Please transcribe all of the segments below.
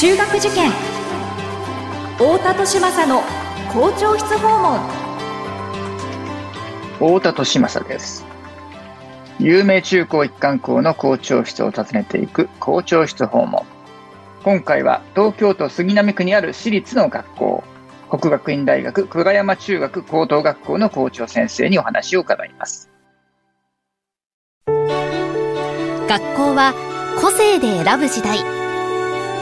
中学受験。太田利政の校長室訪問。太田利政です。有名中高一貫校の校長室を訪ねていく校長室訪問。今回は東京都杉並区にある私立の学校国学院大学久我山中学高等学校の校長先生にお話を伺います。学校は個性で選ぶ時代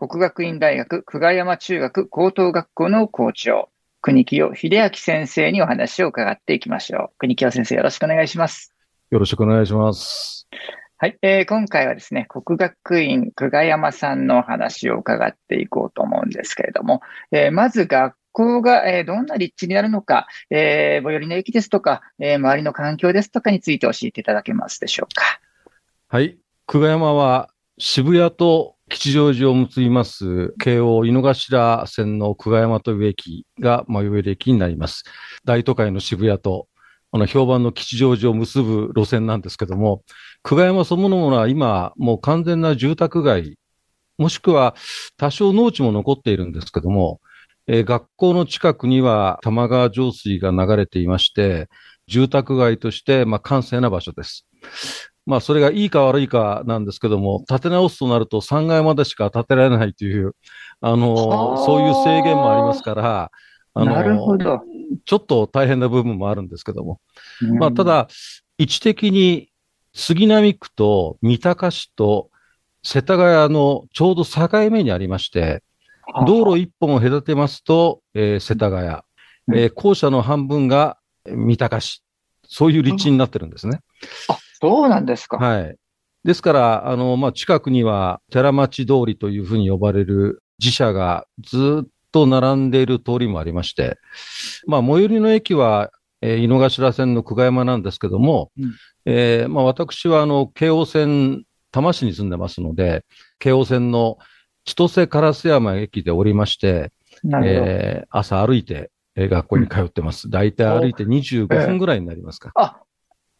国学院大学久我山中学高等学校の校長国清秀明先生にお話を伺っていきましょう国清先生よろしくお願いしますよろしくお願いしますはい、えー、今回はですね、国学院久我山さんの話を伺っていこうと思うんですけれども、えー、まず学校が、えー、どんな立地になるのか、えー、最寄りの駅ですとか、えー、周りの環境ですとかについて教えていただけますでしょうか。はい。久我山は渋谷と吉祥寺を結びます京王井の頭線の久我山という駅が最寄り駅になります。大都会の渋谷とあの評判の吉祥寺を結ぶ路線なんですけども、久我山そのものは今もう完全な住宅街、もしくは多少農地も残っているんですけども、えー、学校の近くには玉川上水が流れていまして、住宅街として、まあ、閑静な場所です。まあ、それがいいか悪いかなんですけども、建て直すとなると3階までしか建てられないという、あの、そういう制限もありますから、あの。ちょっと大変な部分もあるんですけども。うん、まあ、ただ、位置的に杉並区と三鷹市と世田谷のちょうど境目にありまして、道路一本を隔てますと、えー、世田谷、えー、校舎の半分が三鷹市、そういう立地になってるんですね。あ、そうなんですか。はい。ですから、あの、まあ、近くには寺町通りというふうに呼ばれる自社がずっと並んでいる通りもありまして、まあ、最寄りの駅は、えー、井の頭線の久我山なんですけども、うん、えー、まあ、私は、あの、京王線、多摩市に住んでますので、京王線の千歳烏山駅で降りまして、えー、朝歩いて、えー、学校に通ってます。大、体、歩いて25分ぐらいになりますか。あ、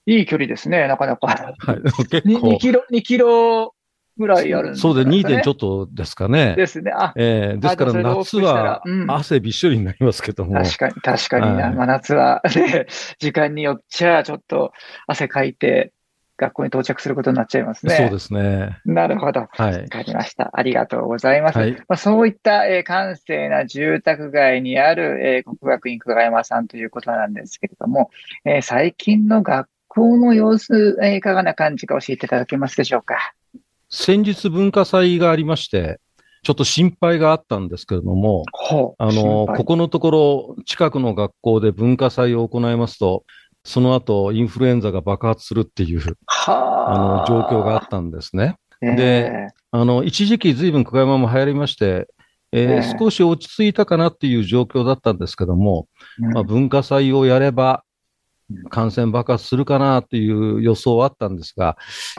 いい距離ですね、なかなか。はい。結構。2キロ、2キロぐらいあるんですね。そうで、2. 点ちょっとですかね。ですね。あ、えー、ですから夏は汗びっしょりになりますけども。確かに、確かに、はい、真夏は、ね、時間によっちゃちょっと汗かいて、学校に到着することになっちゃいますね。そうですね。なるほど。はい。わかりました。ありがとうございます。はい、まあ、そういった、えー、閑静な住宅街にある、えー、国学院久我山さんということなんですけれども、えー、最近の学校の様子、えー、いかがな感じか教えていただけますでしょうか？先日文化祭がありまして、ちょっと心配があったんですけれども、あの、ここのところ近くの学校で文化祭を行いますと、その後、インフルエンザが爆発するっていう、あ。の、状況があったんですね。で、あの、一時期随分久我山も流行りまして、えー、少し落ち着いたかなっていう状況だったんですけども、まあ、文化祭をやれば、感染爆発するかなっていう予想はあったんですが、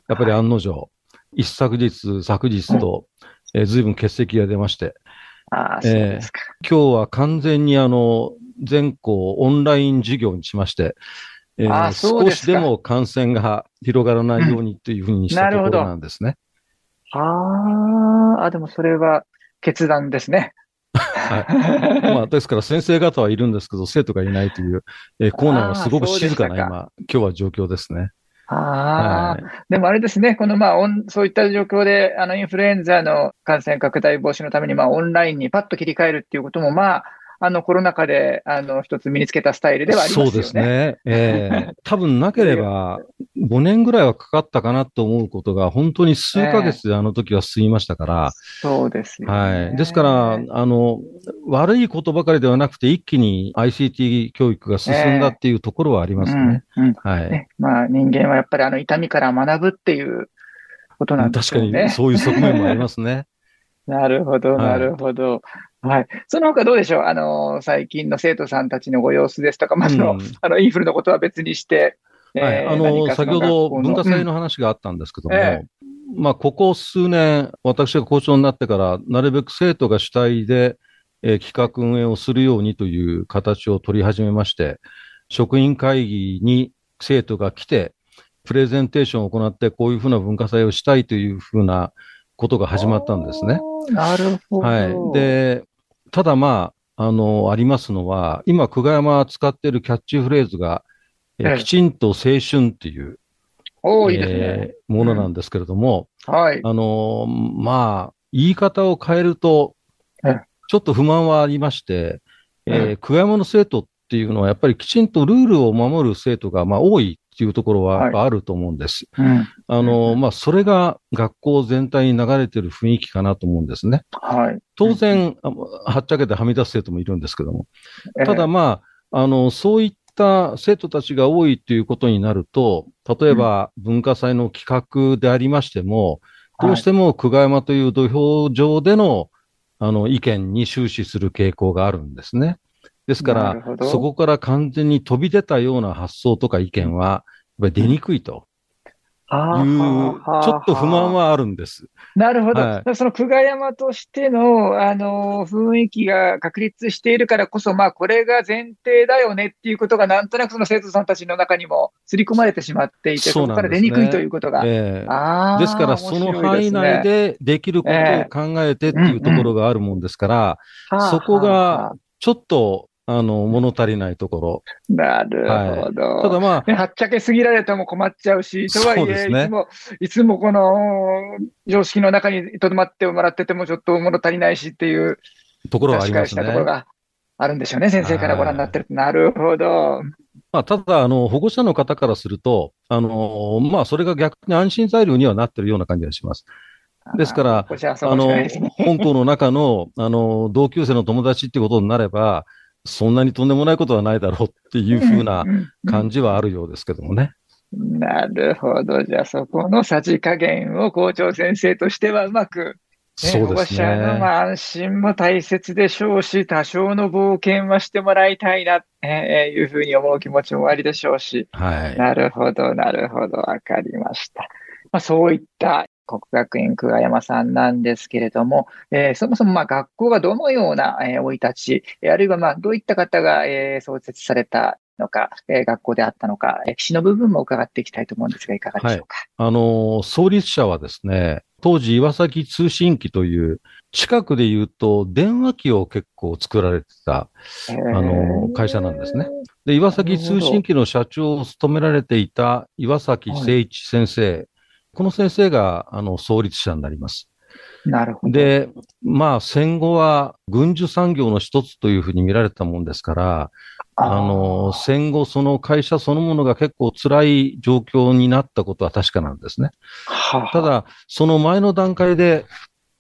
やっぱり案の定、一昨日、昨日と、えー、随分欠席が出まして、あえー、今日は完全にあの、全校オンライン授業にしまして、えー、少しでも感染が広がらないようにというふうにしたところなんですね。ああ、でもそれは決断ですね。はい。まあ、ですから先生方はいるんですけど、生徒がいないという、えー、校内はすごく静かな今、今日は状況ですね。ああ、はい、でもあれですね、このまあそういった状況で、あのインフルエンザの感染拡大防止のために、まあオンラインにパッと切り替えるっていうことも、まあ、あのコロナ禍であの一つ身につけたスタイルではありますよね。そうですね。ええー、多分なければ5年ぐらいはかかったかなと思うことが、本当に数ヶ月であの時は進みましたから。えー、そうですね。はい。ですから、あの、悪いことばかりではなくて、一気に ICT 教育が進んだっていうところはありますね。えーうんうん、はい、ね。まあ人間はやっぱりあの痛みから学ぶっていうことなんですね。確かにそういう側面もありますね。なるほど、なるほど。はい。その他どうでしょう？あの、最近の生徒さんたちのご様子ですとか、まあ、の、うん、あの、インフルのことは別にして、はい、あの、先ほど文化祭の話があったんですけども、うんえまあ、ここ数年、私が校長になってから、なるべく生徒が主体で、えー、企画運営をするようにという形を取り始めまして、職員会議に生徒が来て、プレゼンテーションを行って、こういうふうな文化祭をしたいというふうなことが始まったんですね。なるほど。はい。で、ただまあ、あの、ありますのは、今、久我山使っているキャッチフレーズが、えー、きちんと青春っていう、おいいですね、えー、ものなんですけれども、うん、はい。あの、まあ、言い方を変えると、ちょっと不満はありまして、えー、久我山の生徒っていうのは、やっぱりきちんとルールを守る生徒が、まあ、多いっていうところはあると思うんです。はいうん、あの、まあ、それが学校全体に流れてる雰囲気かなと思うんですね。はい。当然、はっちゃけてはみ出す生徒もいるんですけども。ただまあ、あの、そういった生徒たちが多いということになると、例えば文化祭の企画でありましても、どうしても久我山という土俵上での、あの、意見に終始する傾向があるんですね。ですから、そこから完全に飛び出たような発想とか意見は、やっぱり出にくいと。いう、ちょっと不満はあるんです。なるほど。はい、その久我山としての、あの、雰囲気が確立しているからこそ、まあ、これが前提だよねっていうことが、なんとなくその生徒さんたちの中にも刷り込まれてしまっていて、そ、ね,、こから出にくいということが。えー、ですから、その範囲内でできることを考えてっていうところがあるもんですから、そこが、ちょっとあの、物足りないところ。なるほど。はい、ただまあ、はっちゃけすぎられても困っちゃうし、とはいえ、ね、いつも、いつもこの常識の中にとどまってもらっててもちょっと物足りないしっていう、ところはありますね。ところがあるんでしょうね、先生からご覧になってると。なるほど。まあ、ただ、あの、保護者の方からすると、あの、まあ、それが逆に安心材料にはなってるような感じがします。ですから、あの、本校の中の、あの、同級生の友達ってことになれば、そんなにとんでもないことはないだろうっていうふうな感じはあるようですけどもね。なるほど。じゃあそこのさじ加減を校長先生としてはうまく、ね、そうですね。保護者の安心も大切でしょうし、多少の冒険はしてもらいたいな、えー、いうふうに思う気持ちもありでしょうし。はい。なるほど、なるほど。わかりました。まあ、そういった国学院久我山さんなんですけれども、えー、そもそもまあ学校がどのような生、えー、い立ち、あるいはまあどういった方が、えー、創設されたのか、えー、学校であったのか、歴史の部分も伺っていきたいと思うんですが、いかがでしょうか？はい、あの、創立者はですね、当時岩崎通信機という、近くで言うと電話機を結構作られてた、あの、会社なんですね。で、岩崎通信機の社長を務められていた岩崎誠一先生この先生が、あの、創立者になります。なるほど。で、まあ、戦後は軍需産業の一つというふうに見られたもんですから、あの、戦後その会社そのものが結構辛い状況になったことは確かなんですね。はあ、ただ、その前の段階で、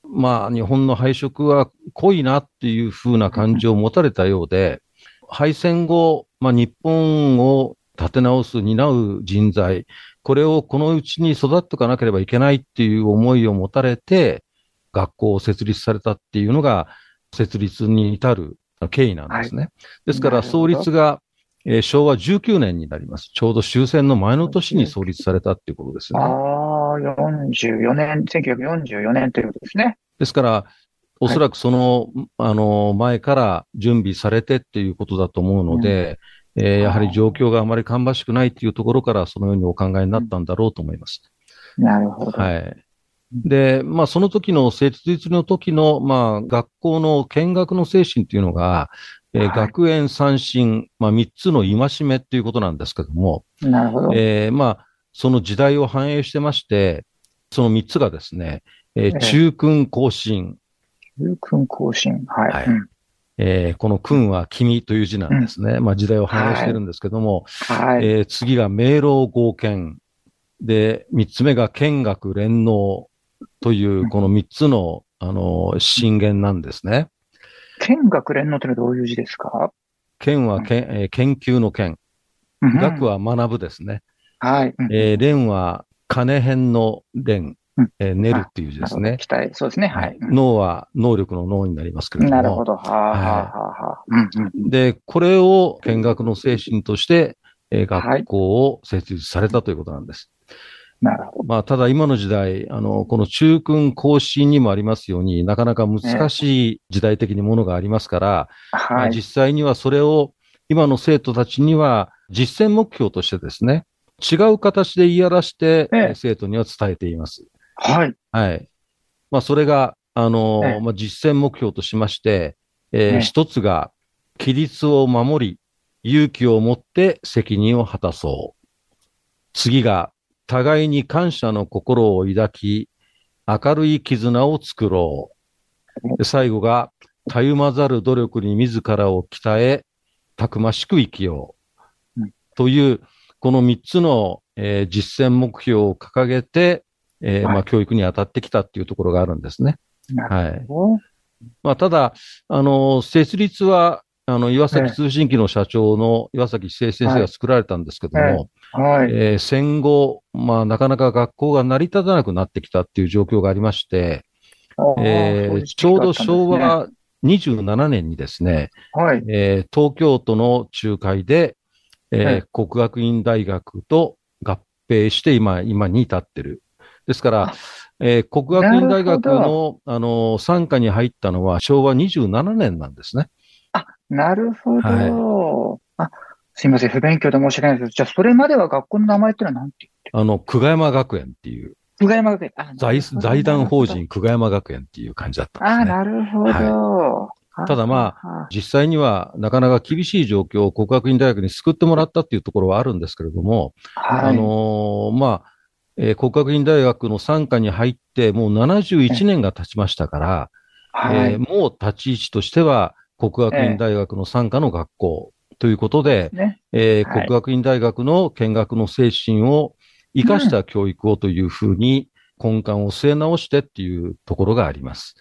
まあ、日本の配色は濃いなっていうふうな感じを持たれたようで、敗戦後、まあ、日本を立て直す、担う人材、これをこのうちに育っておかなければいけないっていう思いを持たれて、学校を設立されたっていうのが、設立に至る経緯なんですね。はい、ですから、創立が、えー、昭和19年になります。ちょうど終戦の前の年に創立されたっていうことですね。ああ、44年、1944年ということですね。ですから、おそらくその、はい、あの、前から準備されてっていうことだと思うので、えー、やはり状況があまり芳しくないっていうところから、そのようにお考えになったんだろうと思います。なるほど。はい。で、まあ、その時の設立の時の、まあ、学校の見学の精神っていうのが、えー、はい、学園三振、まあ、三つの戒めっていうことなんですけども、なるほど。えー、まあ、その時代を反映してまして、その三つがですね、えー、中君更新。中君更新。はい。はい、うんえー、この君は君という字なんですね。うん、まあ時代を反映してるんですけども、はい、えー、次が明朗合憲。で、三つ目が見学連能というこの三つの、あの、震源なんですね。見学連能ってのはどういう字ですか？見はけ、えー、研究の見。学は学ぶですね。はい。えー、連は金編の連。うんえー練るっていう字ですね。期待、そうですね。はい。うん脳は能力の脳になりますけれども。なるほど。はあ、はあ、はあ、は。で、これを見学の精神として、えーはい学校を設立されたということなんです。なるほど。まあ、ただ今の時代、あの、この中訓更新にもありますようになかなか難しい時代的にものがありますから、まはい。あ実際にはそれを今の生徒たちには実践目標としてですね、違う形で言い表して、生徒には伝えています。はい。はい。まあ、それが、あの、ええまあ、実践目標としまして、えーええ一つが、規律を守り、勇気を持って責任を果たそう。次が、互いに感謝の心を抱き、明るい絆を作ろう。で最後が、たゆまざる努力に自らを鍛え、たくましく生きよう。うんという、この三つの、えー実践目標を掲げて、えーはいまあ、教育に当たってきたっていうところがあるんですね。はい。まあ、ただ、あの、設立は、あの、岩ええ崎通信機の社長の岩崎一生先生が作られたんですけども、はい。えー戦後、まあ、なかなか学校が成り立たなくなってきたっていう状況がありまして、えーちょうど昭和27年にですね、はい。えー東京都の仲介で、えーはい国学院大学と合併して今、今に至ってる。ですからあ、えー国学院大学の、あの、参加に入ったのは昭和27年なんですね。なるほはど。あ、すいません。不勉強で申し訳ないですじゃあ、それまでは学校の名前ってのは何て言ってあの、久我山学園っていう、久我山学園。あ財財団法。人久我山学園っていう感じだったあ、んですね。なるほど。ただまあ、実際にはなかなか厳しい状況を国学院大学に救ってもらったっていうところはあるんですけれども、はい。あのーまあ、えー国学院大学の傘下に入ってもう71年が経ちましたから、はい。えーもう立ち位置としては国学院大学の傘下の学校ということで、ね。えーはい国学院大学の見学の精神を生かした教育をというふうに根幹を据え直してっていうところがあります。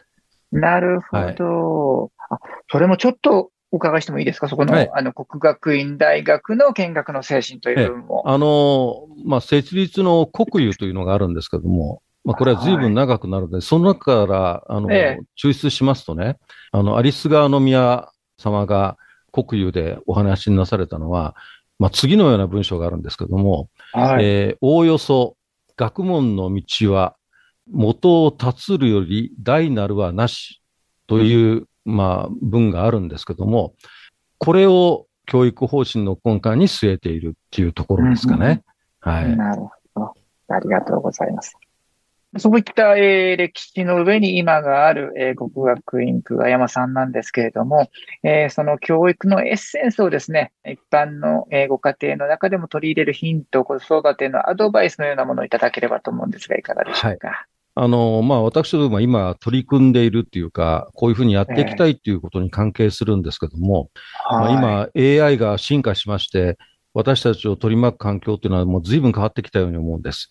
なるほど。あ、それもちょっとお伺いしてもいいですか？そこの、はい。あの、国学院大学の見学の精神という部分も。あのーまあ、設立の国有というのがあるんですけども、まあ、これは随分長くなるので、その中から、あの、ええ。抽出しますとね、あの、アリス川宮様が国有でお話になされたのは、まあ、次のような文章があるんですけども、はい。えーおおよそ学問の道は元を立つるより大なるはなしという、まあ、文があるんですけども、これを教育方針の根幹に据えているっていうところですかね。はい。なるほど。ありがとうございます。そういった、えー歴史の上に今がある、えー国学院久我山さんなんですけれども、えーその教育のエッセンスをですね、一般の、えーご家庭の中でも取り入れるヒント、子育てのアドバイスのようなものをいただければと思うんですが、いかがでしょうか？あの、まあ、私どもは今取り組んでいるっていうか、こういうふうにやっていきたいっていうことに関係するんですけども、まあ、はい今 AI が進化しまして、私たちを取り巻く環境っていうのはもう随分変わってきたように思うんです。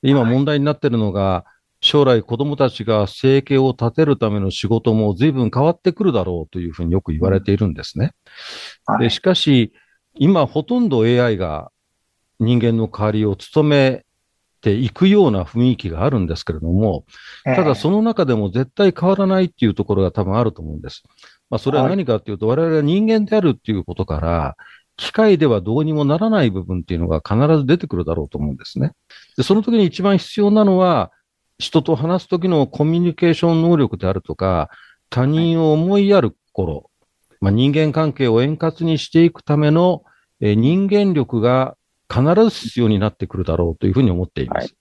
今はい問題になっているのが、将来子供たちが生計を立てるための仕事も随分変わってくるだろうというふうによく言われているんですね。ではいしかし、今ほとんど AI が人間の代わりを務めていくような雰囲気があるんですけれども、ただその中でも絶対変わらないっていうところが多分あると思うんです。まあそれは何かっていうと、我々は人間であるっていうことから、機械ではどうにもならない部分っていうのが必ず出てくるだろうと思うんですね。で、その時に一番必要なのは、人と話す時のコミュニケーション能力であるとか、他人を思いやる心、まあ、人間関係を円滑にしていくための、えー人間力が必ず必要になってくるだろうというふうに思っています。はい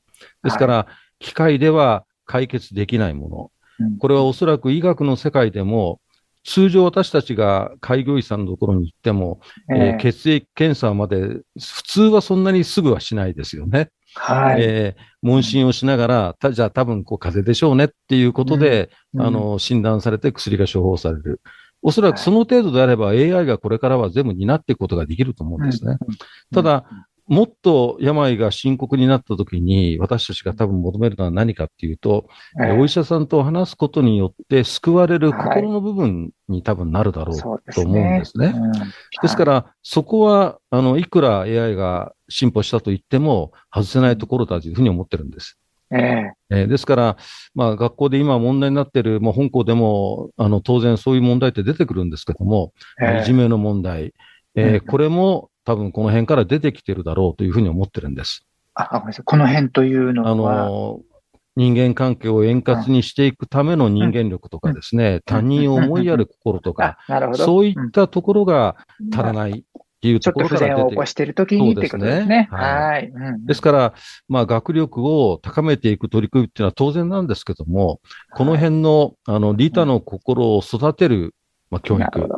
ですから、機械では解決できないもの。うんこれはおそらく医学の世界でも、通常私たちが開業医さんのところに行っても、えー血液検査まで普通はそんなにすぐはしないですよね。はい。えー問診をしながら、たじゃあ多分こう風邪でしょうねっていうことで、うんあ、の、診断されて薬が処方される。おそらくその程度であれば AI がこれからは全部担っていくことができると思うんですね。ただ、もっと病が深刻になった時に、私たちが多分求めるのは何かっていうと、うん、え。ーお医者さんと話すことによって救われる心の部分に多分なるだろうと思うんですね。うん。ですから、そこは、あの、いくら AI が進歩したと言っても、外せないところだというふうに思ってるんです。ええ。ーですから、まあ、学校で今問題になっている、まあ、本校でも、あの、当然そういう問題って出てくるんですけども、えまあいじめの問題、えーうん。これも多分この辺から出てきてるだろうというふうに思ってるんです。あ、ごめんなさい。この辺というのは。あの、人間関係を円滑にしていくための人間力とかですね、他人を思いやる心とか。そういっんたところが足らないっていうちょっと不ところから出て全を起こしているときにってことですね。はい。うんですから、まあ、学力を高めていく取り組みっていうのは当然なんですけども、この辺の、あの、利他の心を育てる、まあ、教育、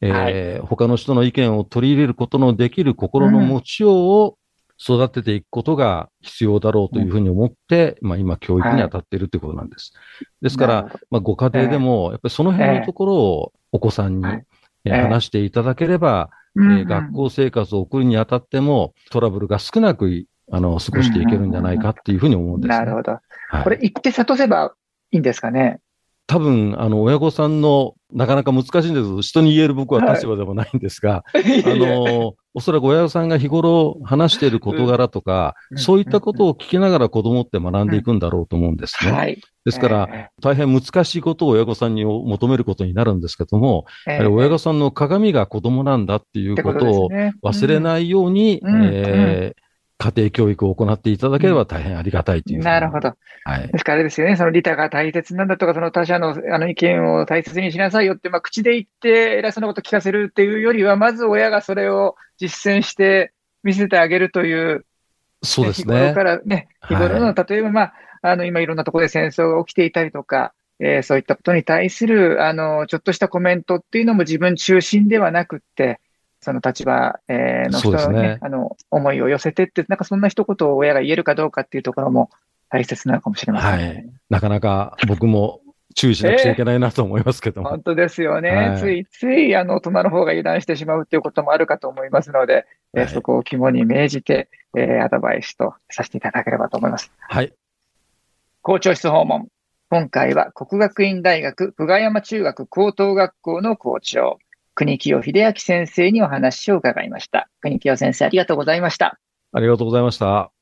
えー他の人の意見を取り入れることのできる心の持ちようを育てていくことが必要だろうというふうに思って、まあ、今、教育に当たっているということなんです。ですから、まあ、ご家庭でも、やっぱりその辺のところをお子さんに、はい。え話していただければ、うんうん。えー学校生活を送るにあたっても、トラブルが少なくい、あの、過ごしていけるんじゃないかっていうふうに思うんですね。なるほど。はい。これ、言って諭せばいいんですかね？多分、あの、親御さんの、なかなか難しいんですけど、人に言える僕は立場でもないんですが、あの、おそらく親御さんが日頃話している事柄とか、うん。そういったことを聞きながら子供って学んでいくんだろうと思うんですね。はい。ですから、え大変難しいことを親御さんに求めることになるんですけども、えやはり親御さんの鏡が子供なんだっていうことを忘れい。ないように、うん。えー家庭教育を行っていただければ大変ありがたいというふうに。なるほど。はい。ですからあれですよね、その利他が大切なんだとか、その他者のあの意見を大切にしなさいよって、まあ、口で言って偉そうなこと聞かせるっていうよりは、まず親がそれを実践して見せてあげるという、そうです日頃ねか。らね、日はい頃の、例えば、まあ、あの、今いろんなところで戦争が起きていたりとか、えーそういったことに対する、あの、ちょっとしたコメントっていうのも自分中心ではなくって、その立場、えーの人のね、ねあの、思いを寄せてって、なんかそんな一言を親が言えるかどうかっていうところも大切なのかもしれませんね。はいなかなか僕も注意しなくちゃいけないなと思いますけども。本当ですよね。はいついつい、あの、大人の方が油断してしまうっていうこともあるかと思いますので、えーはいそこを肝に銘じて、えーアドバイスとさせていただければと思います。はい。校長室訪問。今回は国学院大学久我山中学高等学校の校長、国清秀明先生にお話を伺いました。国清先生、ありがとうございました。ありがとうございました。